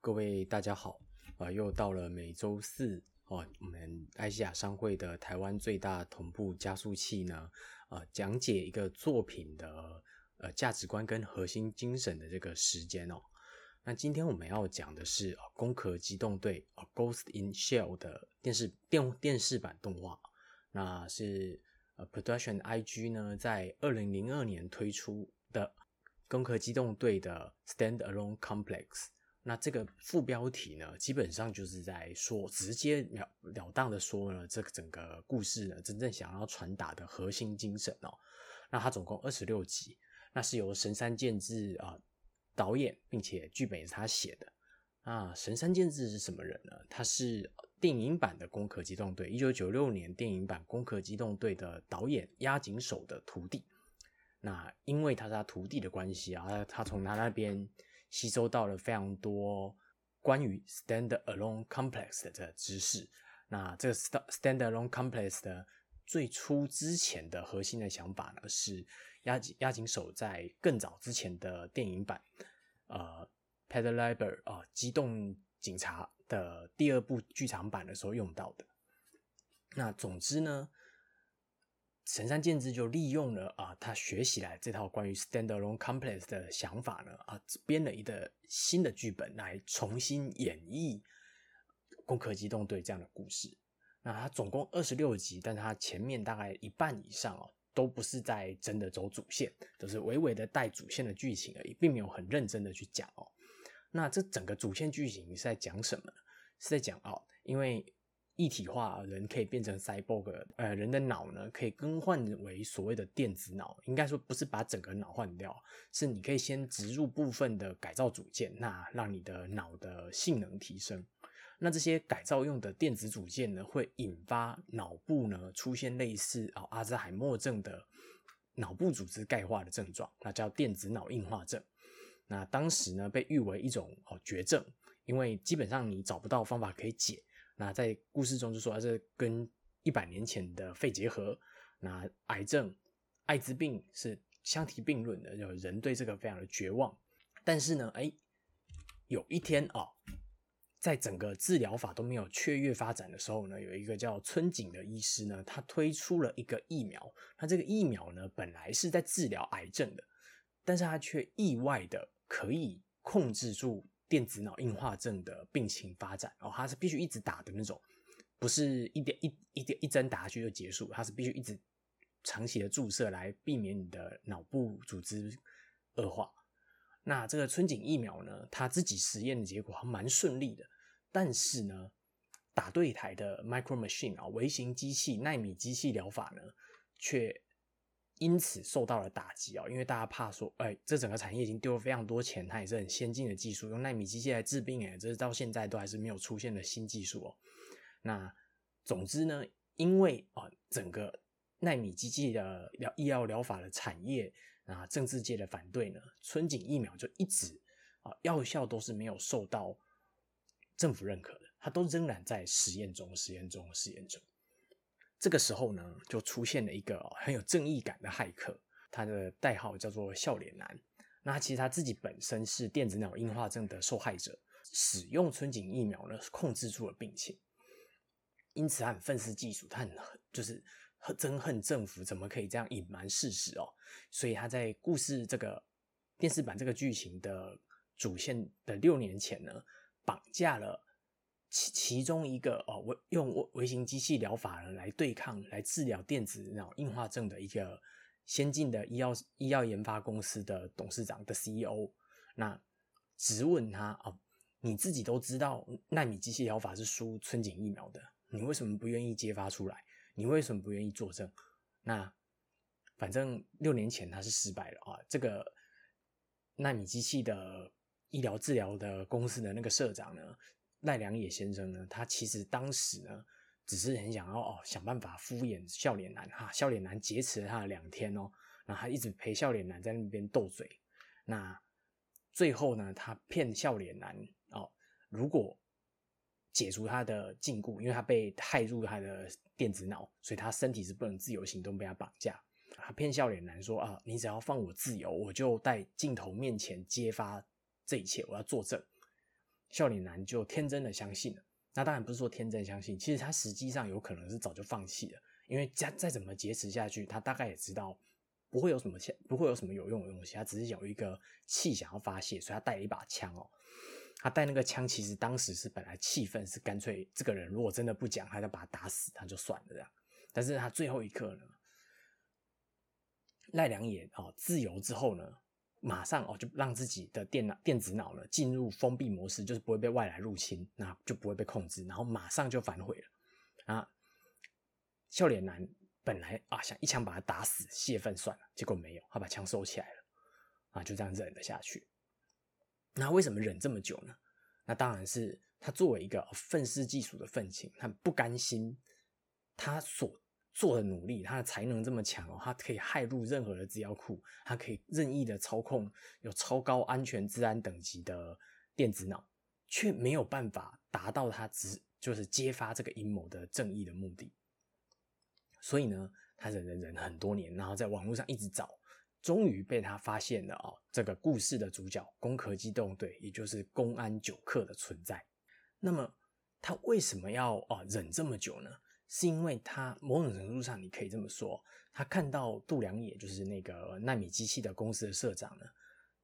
各位大家好，啊，又到了每周四哦，我们爱西亚商会的台湾最大同步加速器呢，啊，讲解一个作品的呃价值观跟核心精神的这个时间哦。那今天我们要讲的是《攻壳机动队》啊，《Ghost in Shell》的电视电电视版动画，那是呃 Production IG 呢在二零零二年推出的。攻壳机动队的 Standalone Complex，那这个副标题呢，基本上就是在说，直接了了当的说了这个整个故事呢，真正想要传达的核心精神哦。那它总共二十六集，那是由神山健治啊导演，并且剧本也是他写的。啊，神山健治是什么人呢？他是电影版的攻壳机动队，一九九六年电影版攻壳机动队的导演押井守的徒弟。那因为他是他徒弟的关系啊，他他从他那边吸收到了非常多关于 standalone complex 的这知识。那这个 stand-alone complex 的最初之前的核心的想法呢，是押押井守在更早之前的电影版，呃，Pad Liber 啊，机动警察的第二部剧场版的时候用到的。那总之呢。神山健治就利用了啊，他学习来这套关于 standalone complex 的想法呢，啊，编了一个新的剧本来重新演绎《攻壳机动队》这样的故事。那它总共二十六集，但他前面大概一半以上哦，都不是在真的走主线，都是微微的带主线的剧情而已，并没有很认真的去讲哦。那这整个主线剧情是在讲什么呢？是在讲哦，因为。一体化，人可以变成 cyborg，呃，人的脑呢可以更换为所谓的电子脑，应该说不是把整个脑换掉，是你可以先植入部分的改造组件，那让你的脑的性能提升。那这些改造用的电子组件呢，会引发脑部呢出现类似啊阿兹海默症的脑部组织钙化的症状，那叫电子脑硬化症。那当时呢被誉为一种哦绝症，因为基本上你找不到方法可以解。那在故事中就说，这跟一百年前的肺结核、那癌症、艾滋病是相提并论的，有人对这个非常的绝望。但是呢，哎，有一天啊，在整个治疗法都没有雀跃发展的时候呢，有一个叫春景的医师呢，他推出了一个疫苗。那这个疫苗呢，本来是在治疗癌症的，但是他却意外的可以控制住。电子脑硬化症的病情发展哦，它是必须一直打的那种，不是一点一一点一针打下去就结束，它是必须一直长期的注射来避免你的脑部组织恶化。那这个春景疫苗呢，它自己实验的结果还蛮顺利的，但是呢，打对台的 micro machine 啊，微型机器、纳米机器疗法呢，却。因此受到了打击啊，因为大家怕说，哎，这整个产业已经丢了非常多钱，它也是很先进的技术，用纳米机器来治病，哎，这是到现在都还是没有出现的新技术哦。那总之呢，因为啊，整个纳米机器的疗医疗疗法的产业啊，政治界的反对呢，春景疫苗就一直啊，药效都是没有受到政府认可的，它都仍然在实验中、实验中、实验中。这个时候呢，就出现了一个很有正义感的骇客，他的代号叫做笑脸男。那其实他自己本身是电子脑硬化症的受害者，使用春景疫苗呢，控制住了病情。因此他很愤世嫉俗，他很就是很憎恨政府怎么可以这样隐瞒事实哦。所以他在故事这个电视版这个剧情的主线的六年前呢，绑架了。其其中一个哦，微用微微型机器疗法呢来对抗、来治疗电子脑硬化症的一个先进的医药医药研发公司的董事长的 CEO，那质问他哦，你自己都知道纳米机器疗法是输春景疫苗的，你为什么不愿意揭发出来？你为什么不愿意作证？那反正六年前他是失败了啊，这个纳米机器的医疗治疗的公司的那个社长呢？赖良野先生呢，他其实当时呢，只是很想要哦，想办法敷衍笑脸男哈，笑脸男劫持了他两天哦，然后他一直陪笑脸男在那边斗嘴，那最后呢，他骗笑脸男哦，如果解除他的禁锢，因为他被害入他的电子脑，所以他身体是不能自由行动，被他绑架，他骗笑脸男说啊，你只要放我自由，我就在镜头面前揭发这一切，我要作证。笑脸男就天真的相信了。那当然不是说天真相信，其实他实际上有可能是早就放弃了，因为再再怎么劫持下去，他大概也知道不会有什么钱，不会有什么有用的东西，他只是有一个气想要发泄，所以他带了一把枪哦。他带那个枪，其实当时是本来气愤，是干脆这个人如果真的不讲，他就把他打死，他就算了这样。但是他最后一刻呢，赖良也哦自由之后呢，马上哦就让自己的电脑电子脑呢进入封闭模式，就是不会被外来入侵，那就不会被控制，然后马上就反悔了啊。笑脸男本来啊想一枪把他打死泄愤算了，结果没有，他把枪收起来了啊，就这样忍了下去。那为什么忍这么久呢？那当然是他作为一个愤世嫉俗的愤青，他不甘心他所做的努力，他的才能这么强哦，他可以害入任何的资料库，他可以任意的操控有超高安全治安等级的电子脑，却没有办法达到他只就是揭发这个阴谋的正义的目的。所以呢，他忍忍忍很多年，然后在网络上一直找。终于被他发现了哦！这个故事的主角——攻壳机动队，也就是公安九课的存在。那么他为什么要啊忍这么久呢？是因为他某种程度上，你可以这么说，他看到杜良野就是那个纳米机器的公司的社长呢，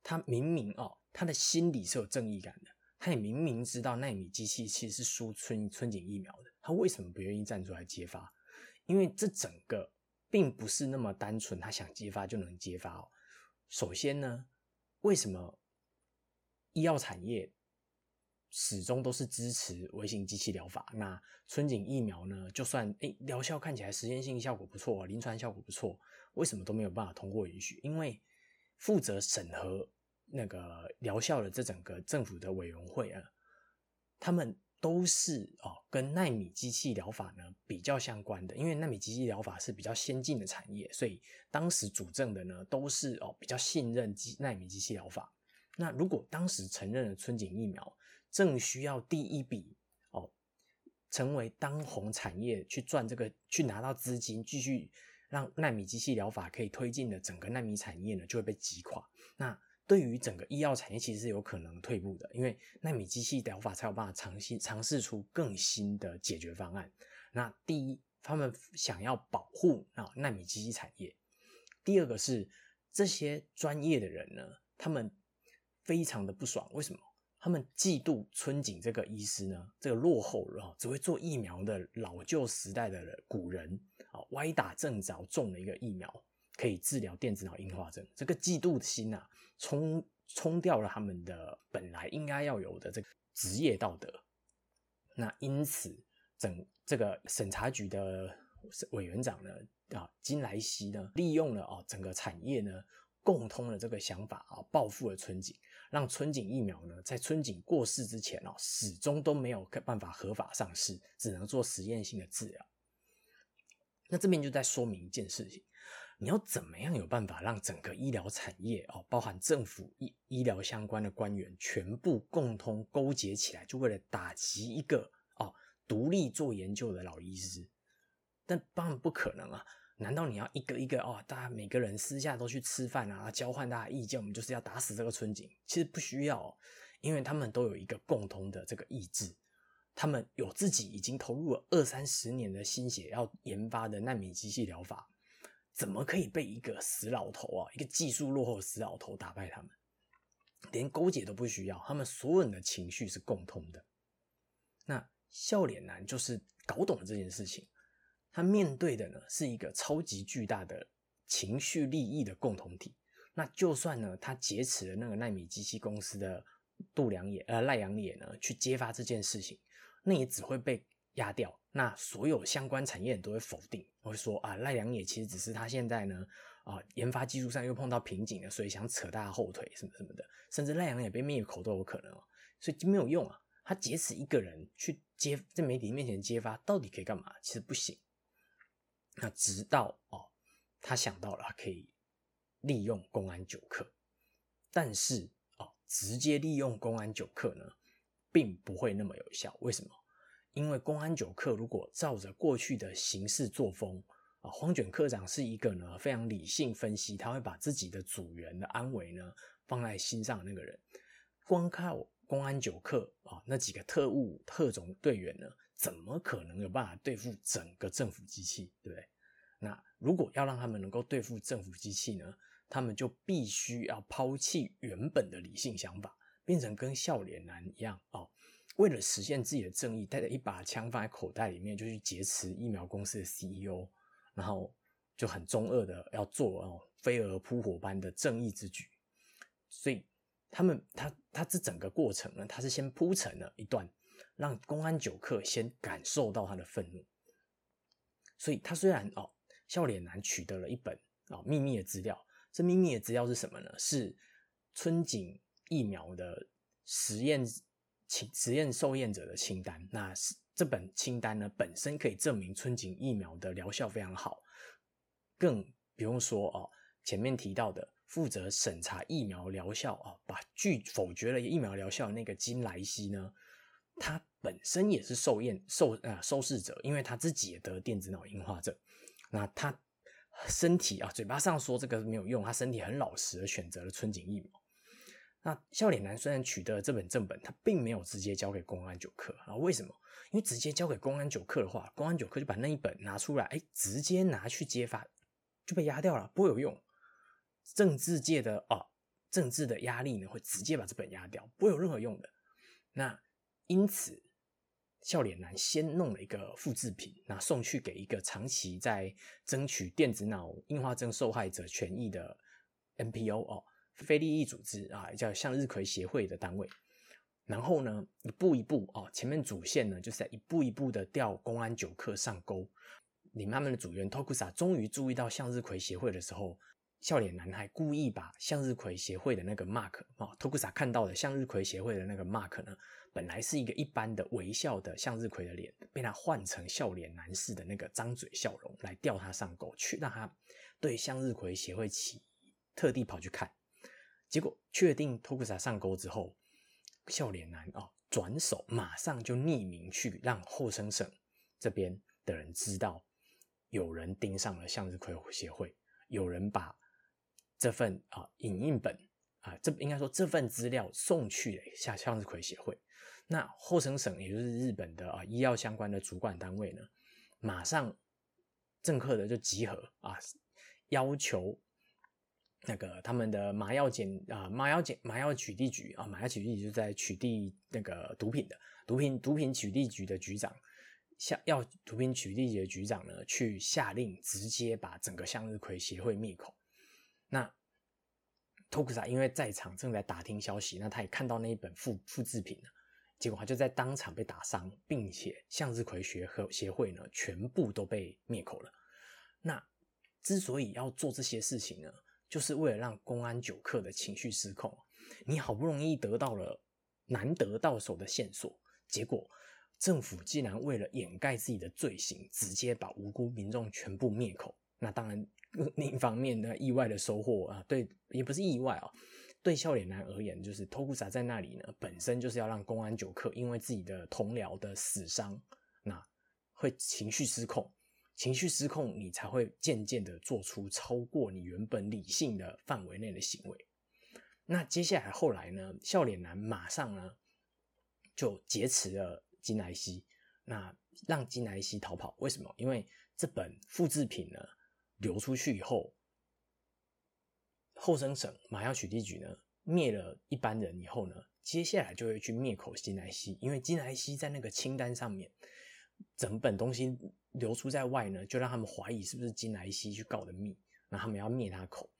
他明明哦，他的心里是有正义感的，他也明明知道纳米机器其实是输春春景疫苗的，他为什么不愿意站出来揭发？因为这整个。并不是那么单纯，他想揭发就能揭发哦。首先呢，为什么医药产业始终都是支持微型机器疗法？那春景疫苗呢？就算诶疗效看起来实验性效果不错，临床效果不错，为什么都没有办法通过允许？因为负责审核那个疗效的这整个政府的委员会啊，他们。都是哦，跟纳米机器疗法呢比较相关的，因为纳米机器疗法是比较先进的产业，所以当时主政的呢都是哦比较信任机纳米机器疗法。那如果当时承认了春景疫苗，正需要第一笔哦，成为当红产业去赚这个，去拿到资金，继续让纳米机器疗法可以推进的整个纳米产业呢，就会被击垮。那对于整个医药产业，其实是有可能退步的，因为纳米机器疗法才有办法尝新尝试出更新的解决方案。那第一，他们想要保护啊纳米机器产业；第二个是这些专业的人呢，他们非常的不爽。为什么？他们嫉妒春景这个医师呢？这个落后啊，只会做疫苗的老旧时代的古人啊，歪打正着种了一个疫苗，可以治疗电子脑硬化症。这个嫉妒心啊！冲冲掉了他们的本来应该要有的这个职业道德，那因此整这个审查局的委员长呢啊金来熙呢利用了啊整个产业呢共通的这个想法啊报复了春景，让春景疫苗呢在春景过世之前哦始终都没有办法合法上市，只能做实验性的治疗。那这边就在说明一件事情。你要怎么样有办法让整个医疗产业哦，包含政府医医疗相关的官员全部共同勾结起来，就为了打击一个哦独立做研究的老医师？但当然不可能啊！难道你要一个一个哦，大家每个人私下都去吃饭啊，交换大家意见，我们就是要打死这个村井？其实不需要，因为他们都有一个共同的这个意志，他们有自己已经投入了二三十年的心血要研发的纳米机器疗法。怎么可以被一个死老头啊，一个技术落后的死老头打败他们？连勾结都不需要，他们所有人的情绪是共通的。那笑脸男就是搞懂了这件事情，他面对的呢是一个超级巨大的情绪利益的共同体。那就算呢他劫持了那个纳米机器公司的度良野呃赖阳野呢去揭发这件事情，那也只会被。压掉，那所有相关产业都会否定，会说啊赖良野其实只是他现在呢啊研发技术上又碰到瓶颈了，所以想扯大家后腿什么什么的，甚至赖良也被灭口都有可能哦，所以就没有用啊。他劫持一个人去揭在媒体面前揭发，到底可以干嘛？其实不行。那直到哦他想到了可以利用公安九课，但是哦直接利用公安九课呢，并不会那么有效。为什么？因为公安九课如果照着过去的行事作风啊，荒卷科长是一个呢非常理性分析，他会把自己的组员的安危呢放在心上的。那个人光靠公安九课啊那几个特务特种队员呢，怎么可能有办法对付整个政府机器，对不对？那如果要让他们能够对付政府机器呢，他们就必须要抛弃原本的理性想法，变成跟笑脸男一样哦，为了实现自己的正义，带着一把枪放在口袋里面，就去劫持疫苗公司的 CEO，然后就很中二的要做哦飞蛾扑火般的正义之举。所以他们他他这整个过程呢，他是先铺成了一段，让公安九课先感受到他的愤怒。所以他虽然哦。笑脸男取得了一本啊秘密的资料，这秘密的资料是什么呢？是春景疫苗的实验清实验受验者的清单。那是这本清单呢，本身可以证明春景疫苗的疗效非常好，更不用说哦，前面提到的负责审查疫苗疗效啊，把拒否决了疫苗疗效那个金莱西呢，他本身也是受验受啊受试者，因为他自己也得电子脑硬化症。那他身体啊，嘴巴上说这个没有用，他身体很老实的选择了春景疫苗。那笑脸男虽然取得了这本正本，他并没有直接交给公安九课啊？为什么？因为直接交给公安九课的话，公安九课就把那一本拿出来，哎，直接拿去揭发，就被压掉了，不会有用。政治界的啊，政治的压力呢，会直接把这本压掉，不会有任何用的。那因此。笑脸男先弄了一个复制品，那送去给一个长期在争取电子脑硬化症受害者权益的 NPO 哦，非利益组织啊，叫向日葵协会的单位。然后呢，一步一步哦，前面主线呢就是在一步一步的调公安九课上钩。你慢慢的组员 Tokusa 终于注意到向日葵协会的时候，笑脸男还故意把向日葵协会的那个 mark 啊，Tokusa 看到的向日葵协会的那个 mark 呢。本来是一个一般的微笑的向日葵的脸，被他换成笑脸男士的那个张嘴笑容来钓他上钩，去让他对向日葵协会起特地跑去看，结果确定托库萨上钩之后，笑脸男啊转手马上就匿名去让后生省这边的人知道，有人盯上了向日葵协会，有人把这份啊影印本啊这应该说这份资料送去了向向日葵协会。那后生省，也就是日本的啊医药相关的主管单位呢，马上政客的就集合啊，要求那个他们的麻药检啊麻药检麻药取缔局啊麻药取缔局就在取缔那个毒品的毒品毒品取缔局的局长下要毒品取缔局的局长呢去下令直接把整个向日葵协会灭口。那托克萨因为在场正在打听消息，那他也看到那一本复复制品了。结果他就在当场被打伤，并且向日葵学和协会呢全部都被灭口了。那之所以要做这些事情呢，就是为了让公安九课的情绪失控。你好不容易得到了难得到手的线索，结果政府竟然为了掩盖自己的罪行，直接把无辜民众全部灭口。那当然，另一方面呢，意外的收获啊，对，也不是意外啊。对笑脸男而言，就是托库萨在那里呢，本身就是要让公安九课因为自己的同僚的死伤，那会情绪失控，情绪失控，你才会渐渐的做出超过你原本理性的范围内的行为。那接下来后来呢，笑脸男马上呢就劫持了金莱西，那让金莱西逃跑。为什么？因为这本复制品呢流出去以后。后生省马药取缔局呢灭了一般人以后呢，接下来就会去灭口金莱西，因为金莱西在那个清单上面，整本东西流出在外呢，就让他们怀疑是不是金莱西去告的密，那他们要灭他口。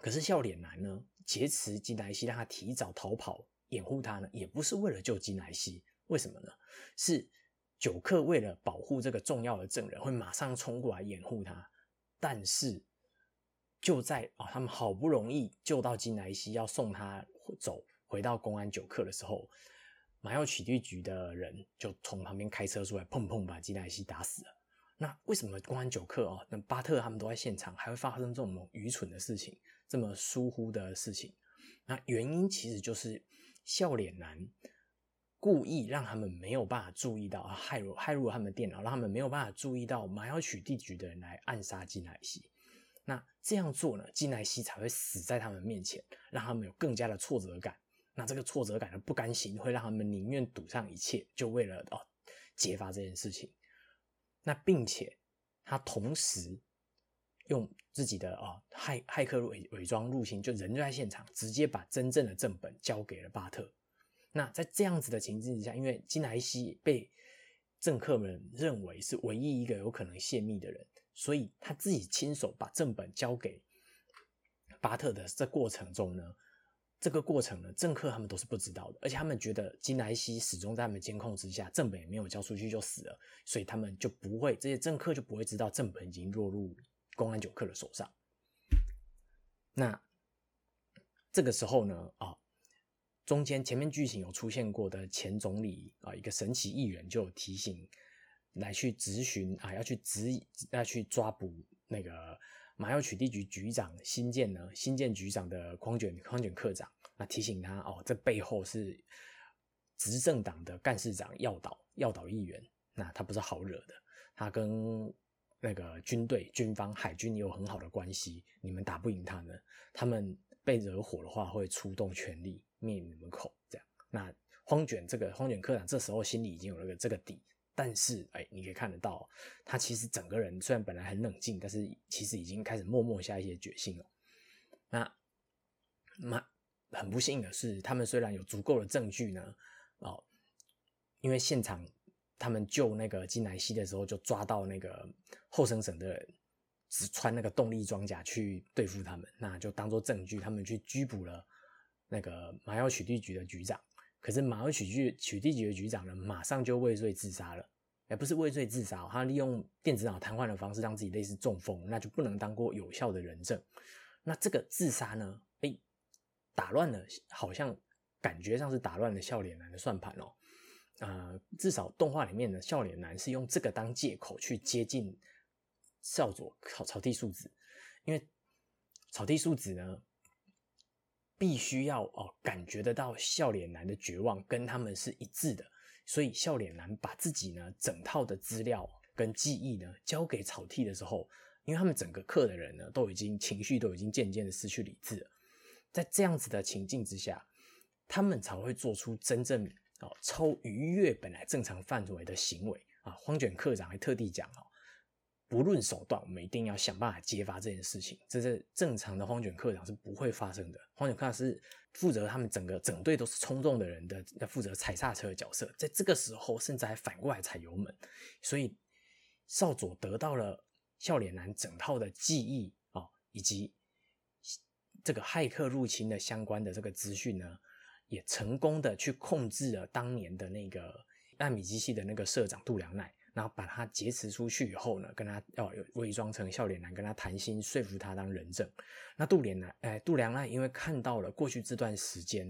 可是笑脸男呢劫持金莱西，让他提早逃跑，掩护他呢，也不是为了救金莱西，为什么呢？是九克为了保护这个重要的证人，会马上冲过来掩护他，但是。就在啊，他们好不容易救到金莱西，要送他走回到公安九课的时候，麻药取缔局的人就从旁边开车出来，砰砰把金莱西打死了。那为什么公安九课啊，那巴特他们都在现场，还会发生这种愚蠢的事情，这么疏忽的事情？那原因其实就是笑脸男故意让他们没有办法注意到，害入害入他们电脑，让他们没有办法注意到麻药取缔局的人来暗杀金莱西。那这样做呢，金莱西才会死在他们面前，让他们有更加的挫折感。那这个挫折感的不甘心，会让他们宁愿赌上一切，就为了哦揭发这件事情。那并且他同时用自己的哦骇骇客伪伪装入侵，就人就在现场，直接把真正的正本交给了巴特。那在这样子的情境之下，因为金莱西被政客们认为是唯一一个有可能泄密的人，所以他自己亲手把正本交给巴特的这过程中呢。这个过程呢，政客他们都是不知道的，而且他们觉得金莱西始终在他们监控之下，正本也没有交出去就死了，所以他们就不会，这些政客就不会知道正本已经落入公安九课的手上。那这个时候呢，啊，中间前面剧情有出现过的前总理啊，一个神奇议员就有提醒来去执询啊，要去执要去抓捕那个。马药取缔局局长新建呢，新建局长的匡卷匡卷科长，那提醒他哦，这背后是执政党的干事长要倒要倒议员，那他不是好惹的，他跟那个军队军方海军有很好的关系，你们打不赢他们，他们被惹火的话会出动全力灭你们口，这样，那荒卷这个荒卷科长这时候心里已经有了个这个底。但是，哎，你可以看得到，他其实整个人虽然本来很冷静，但是其实已经开始默默下一些决心了。那，那很不幸的是，他们虽然有足够的证据呢，哦，因为现场他们救那个金南希的时候，就抓到那个后生省的人，只穿那个动力装甲去对付他们，那就当做证据，他们去拘捕了那个麻药取缔局的局长。可是马尔取缔取缔局的局长呢，马上就畏罪自杀了，也不是畏罪自杀，他利用电子脑瘫痪的方式让自己类似中风，那就不能当过有效的人证。那这个自杀呢，哎，打乱了，好像感觉上是打乱了笑脸男的算盘哦。呃，至少动画里面的笑脸男是用这个当借口去接近少佐草草地树子，因为草地树子呢。必须要哦，感觉得到笑脸男的绝望跟他们是一致的，所以笑脸男把自己呢整套的资料跟记忆呢交给草剃的时候，因为他们整个课的人呢都已经情绪都已经渐渐的失去理智了，在这样子的情境之下，他们才会做出真正哦超逾越本来正常范围的行为啊。荒卷课长还特地讲哦。不论手段，我们一定要想办法揭发这件事情。这是正常的荒卷课长是不会发生的。荒卷课长是负责他们整个整队都是冲动的人的，要负责踩刹车的角色。在这个时候，甚至还反过来踩油门。所以少佐得到了笑脸男整套的记忆啊，以及这个骇客入侵的相关的这个资讯呢，也成功的去控制了当年的那个纳米机器的那个社长杜良奈。然后把他劫持出去以后呢，跟他要伪装成笑脸男，跟他谈心，说服他当人证。那杜脸男，哎，杜良奈因为看到了过去这段时间，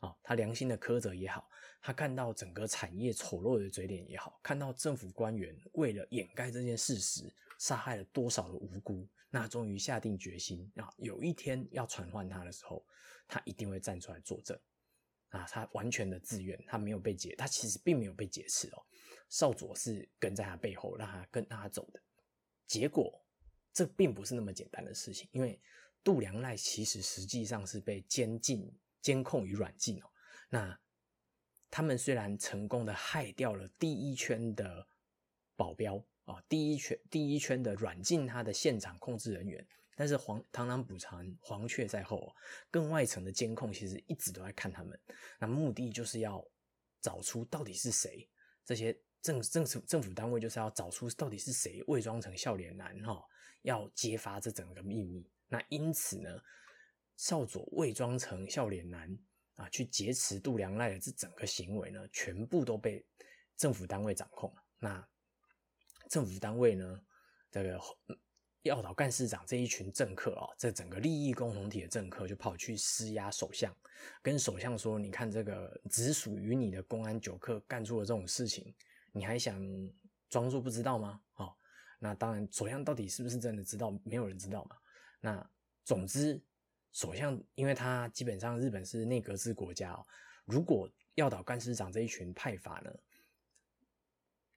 啊，他良心的苛责也好，他看到整个产业丑陋的嘴脸也好，看到政府官员为了掩盖这件事实，杀害了多少的无辜，那终于下定决心啊，有一天要传唤他的时候，他一定会站出来作证。啊，他完全的自愿，他没有被劫，他其实并没有被劫持哦。少佐是跟在他背后，让他跟他走的。结果，这并不是那么简单的事情，因为杜良赖其实实际上是被监禁、监控与软禁哦。那他们虽然成功的害掉了第一圈的保镖啊，第一圈第一圈的软禁他的现场控制人员。但是黄螳螂捕蝉，黄雀在后。更外层的监控其实一直都在看他们，那目的就是要找出到底是谁。这些政政府政府单位就是要找出到底是谁伪装成笑脸男哈，要揭发这整个秘密。那因此呢，少佐伪装成笑脸男啊，去劫持杜良赖的这整个行为呢，全部都被政府单位掌控。那政府单位呢，这个。要岛干事长这一群政客啊，这整个利益共同体的政客就跑去施压首相，跟首相说：“你看这个只属于你的公安九课干出了这种事情，你还想装作不知道吗？”哦，那当然，首相到底是不是真的知道，没有人知道嘛。那总之，首相因为他基本上日本是内阁制国家哦，如果要岛干事长这一群派阀呢，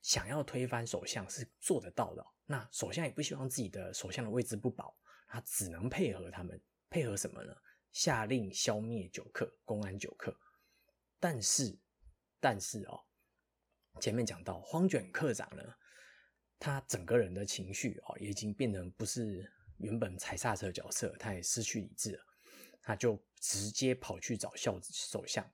想要推翻首相是做得到的。那首相也不希望自己的首相的位置不保，他只能配合他们，配合什么呢？下令消灭九克公安九克但是，但是哦，前面讲到荒卷课长呢，他整个人的情绪哦，已经变成不是原本踩刹车角色，他也失去理智了，他就直接跑去找校首相。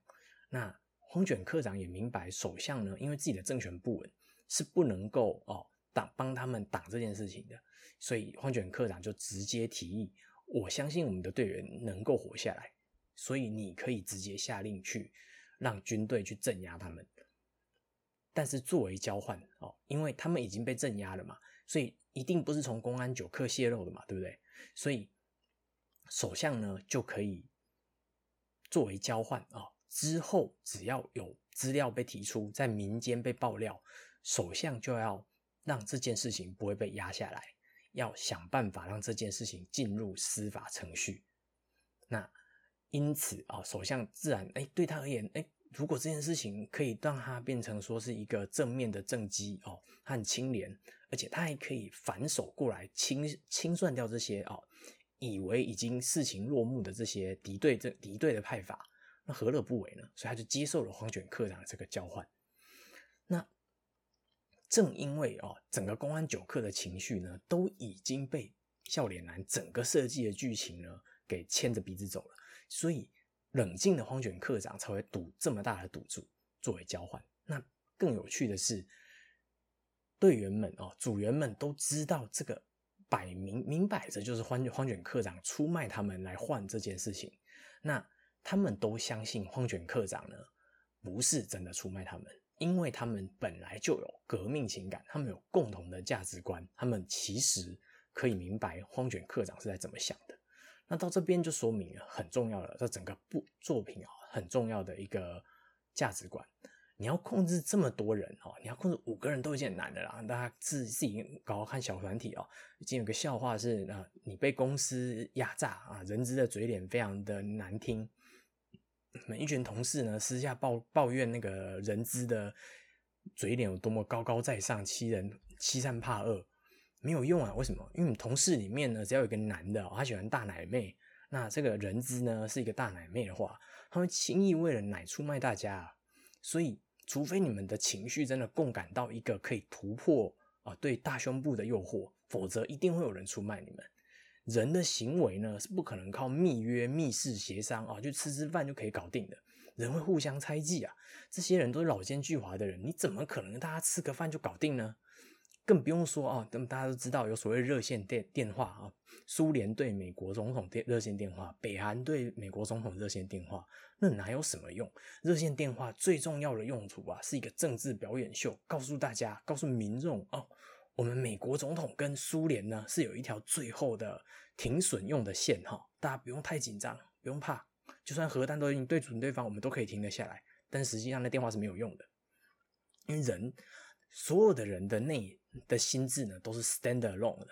那荒卷课长也明白，首相呢，因为自己的政权不稳，是不能够哦挡帮他们挡这件事情的，所以荒卷课长就直接提议：我相信我们的队员能够活下来，所以你可以直接下令去。让军队去镇压他们，但是作为交换哦，因为他们已经被镇压了嘛，所以一定不是从公安九课泄露的嘛，对不对？所以首相呢就可以作为交换啊，之后只要有资料被提出，在民间被爆料，首相就要让这件事情不会被压下来，要想办法让这件事情进入司法程序。那。因此啊，首相自然哎，对他而言哎，如果这件事情可以让他变成说是一个正面的政绩哦，他很清廉，而且他还可以反手过来清清算掉这些哦，以为已经事情落幕的这些敌对这敌对的派法，那何乐不为呢？所以他就接受了黄卷科长这个交换。正因为哦，整个公安九课的情绪呢，都已经被笑脸男整个设计的剧情呢给牵着鼻子走了。所以，冷静的荒卷课长才会赌这么大的赌注作为交换。那更有趣的是，队员们哦，组员们都知道这个摆明明摆着就是荒荒卷课长出卖他们来换这件事情。那他们都相信荒卷课长呢不是真的出卖他们，因为他们本来就有革命情感，他们有共同的价值观，他们其实可以明白荒卷课长是在怎么想的。那到这边就说明了很重要的，这整个部作品啊，很重要的一个价值观。你要控制这么多人哦，你要控制五个人都已经很难的啦。大家自自己搞看小团体哦。已经有个笑话是啊，你被公司压榨啊，人资的嘴脸非常的难听。每一群同事呢，私下抱抱怨那个人资的嘴脸有多么高高在上，欺人欺善怕恶。没有用啊？为什么？因为你同事里面呢，只要有一个男的，他喜欢大奶妹，那这个人资呢是一个大奶妹的话，他会轻易为了奶出卖大家。所以，除非你们的情绪真的共感到一个可以突破啊对大胸部的诱惑，否则一定会有人出卖你们。人的行为呢是不可能靠密约、密室协商啊，就吃吃饭就可以搞定的。人会互相猜忌啊，这些人都是老奸巨猾的人，你怎么可能大家吃个饭就搞定呢？更不用说啊，等大家都知道有所谓热线电电话啊，苏联对美国总统电热线电话，北韩对美国总统热线电话，那哪有什么用？热线电话最重要的用途啊，是一个政治表演秀，告诉大家，告诉民众哦，我们美国总统跟苏联呢是有一条最后的停损用的线哈，大家不用太紧张，不用怕，就算核弹都已经对准对方，我们都可以停得下来。但实际上那电话是没有用的，因为人。所有的人的内的心智呢，都是 stand alone 的，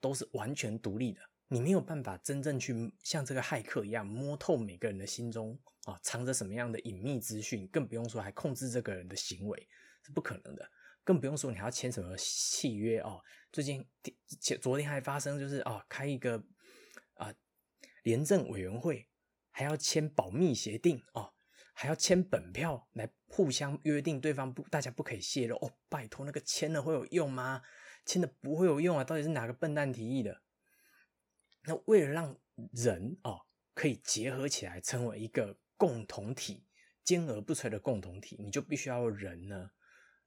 都是完全独立的。你没有办法真正去像这个骇客一样摸透每个人的心中啊，藏着什么样的隐秘资讯，更不用说还控制这个人的行为，是不可能的。更不用说你还要签什么契约哦。最近前昨天还发生，就是啊，开一个啊廉政委员会，还要签保密协定哦。还要签本票来互相约定对方不，大家不可以泄露哦。拜托，那个签了会有用吗？签的不会有用啊！到底是哪个笨蛋提议的？那为了让人哦可以结合起来成为一个共同体，坚而不摧的共同体，你就必须要人呢。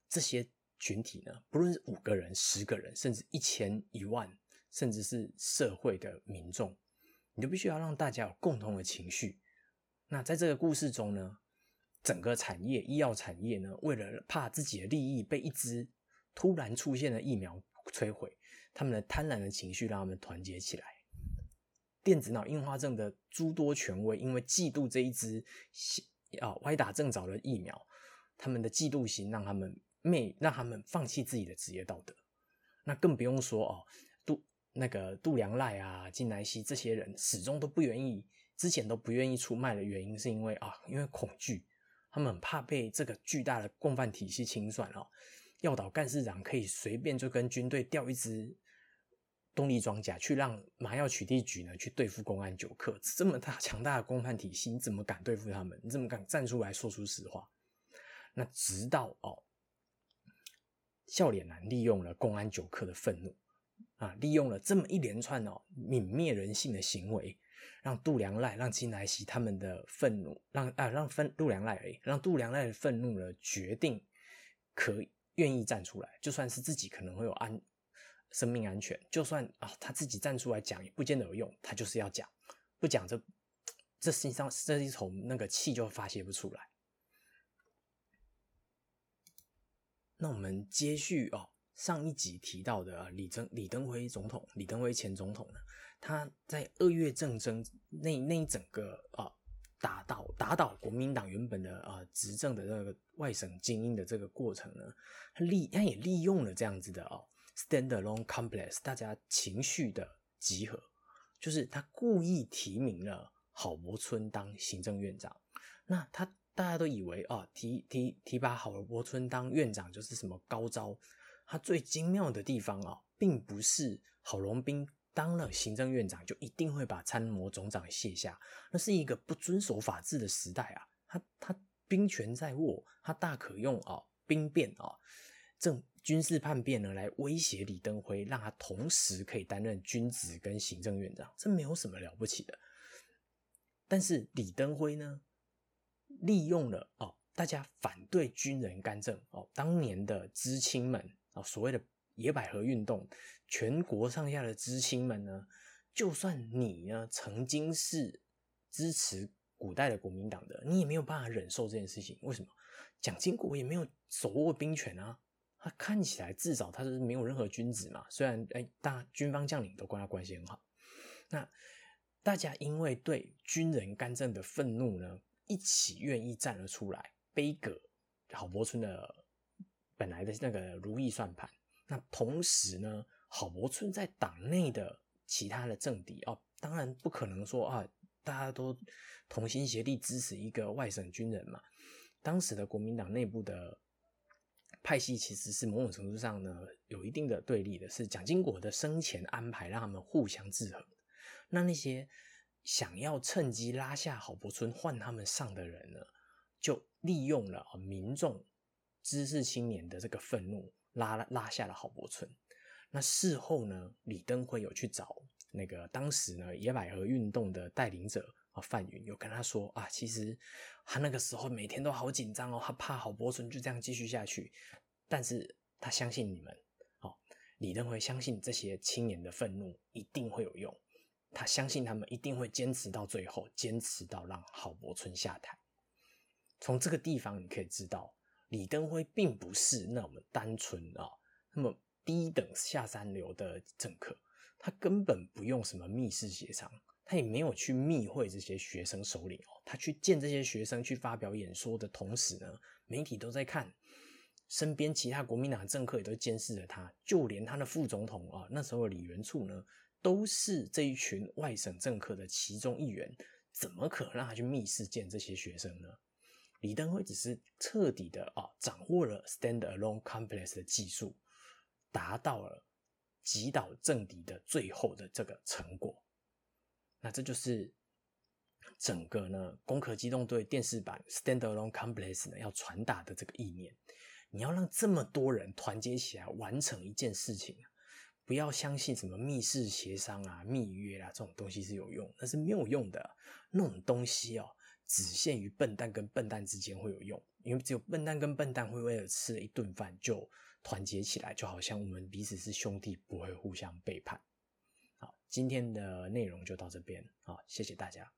这些群体呢，不论是五个人、十个人，甚至一千、一万，甚至是社会的民众，你就必须要让大家有共同的情绪。那在这个故事中呢？整个产业，医药产业呢，为了怕自己的利益被一支突然出现的疫苗摧毁，他们的贪婪的情绪让他们团结起来。电子脑硬化症的诸多权威，因为嫉妒这一支啊歪打正着的疫苗，他们的嫉妒心让他们没让他们放弃自己的职业道德。那更不用说哦，杜那个杜良赖啊、金南希这些人始终都不愿意，之前都不愿意出卖的原因，是因为啊，因为恐惧。他们很怕被这个巨大的共犯体系清算哦，要岛干事长可以随便就跟军队调一支动力装甲去让麻药取缔局呢去对付公安九克，这么大 强大的共犯体系，你怎么敢对付他们？你怎么敢站出来说出实话？那直到哦，笑脸男利用了公安九克的愤怒啊，利用了这么一连串哦泯灭人性的行为，让杜良赖、让金来熙他们的愤怒，让啊让愤杜良赖而已，让杜良赖的愤怒呢决定可愿意站出来，就算是自己可能会有安。生命安全，就算啊他自己站出来讲，也不见得有用。他就是要讲，不讲这这实际上这一头那个气就发泄不出来。那我们接续哦，上一集提到的啊李登李登辉总统，李登辉前总统呢，他在二月政争那那一整个啊打倒打倒国民党原本的啊执政的那个外省精英的这个过程呢，他利他也利用了这样子的哦。Standalone complex，大家情绪的集合，就是他故意提名了郝柏村当行政院长。那他大家都以为啊，提提提拔郝柏村当院长就是什么高招。他最精妙的地方啊，并不是郝龙斌当了行政院长就一定会把参谋总长卸下，那是一个不遵守法治的时代啊。他他兵权在握，他大可用啊兵变啊。政军事叛变呢，来威胁李登辉，让他同时可以担任军职跟行政院长，这没有什么了不起的。但是李登辉呢，利用了哦，大家反对军人干政哦，当年的知青们啊，所谓的野百合运动，全国上下的知青们呢，就算你呢曾经是支持古代的国民党的，你也没有办法忍受这件事情。为什么？蒋经国也没有手握兵权啊。他看起来至少他是没有任何君子嘛，虽然哎，大军方将领都跟他关系很好。那大家因为对军人干政的愤怒呢，一起愿意站了出来，背戈郝柏村的本来的那个如意算盘。那同时呢，郝柏村在党内的其他的政敌哦，当然不可能说啊，大家都同心协力支持一个外省军人嘛。当时的国民党内部的。派系其实是某种程度上呢，有一定的对立的，是蒋经国的生前安排让他们互相制衡。那那些想要趁机拉下郝柏村换他们上的人呢，就利用了民众知识青年的这个愤怒，拉拉下了郝柏村。那事后呢，李登辉有去找那个当时呢野百合运动的带领者。啊，范云有跟他说啊，其实他那个时候每天都好紧张哦，他怕郝柏村就这样继续下去，但是他相信你们，哦，李登辉相信这些青年的愤怒一定会有用，他相信他们一定会坚持到最后，坚持到让郝柏村下台。从这个地方你可以知道，李登辉并不是那么单纯啊，那么低等下三流的政客，他根本不用什么密室协商。他也没有去密会这些学生首领哦，他去见这些学生去发表演说的同时呢，媒体都在看，身边其他国民党政客也都监视着他，就连他的副总统啊，那时候李元簇呢，都是这一群外省政客的其中一员，怎么可能让他去密室见这些学生呢？李登辉只是彻底的啊，掌握了 stand alone complex 的技术，达到了击倒政敌的最后的这个成果。那这就是整个呢，攻壳机动队电视版 Standalone Complex 呢要传达的这个意念。你要让这么多人团结起来完成一件事情，不要相信什么密室协商啊、密约啊这种东西是有用，那是没有用的。那种东西哦，只限于笨蛋跟笨蛋之间会有用，因为只有笨蛋跟笨蛋会为了吃一顿饭就团结起来，就好像我们彼此是兄弟，不会互相背叛。好今天的内容就到这边，好，谢谢大家。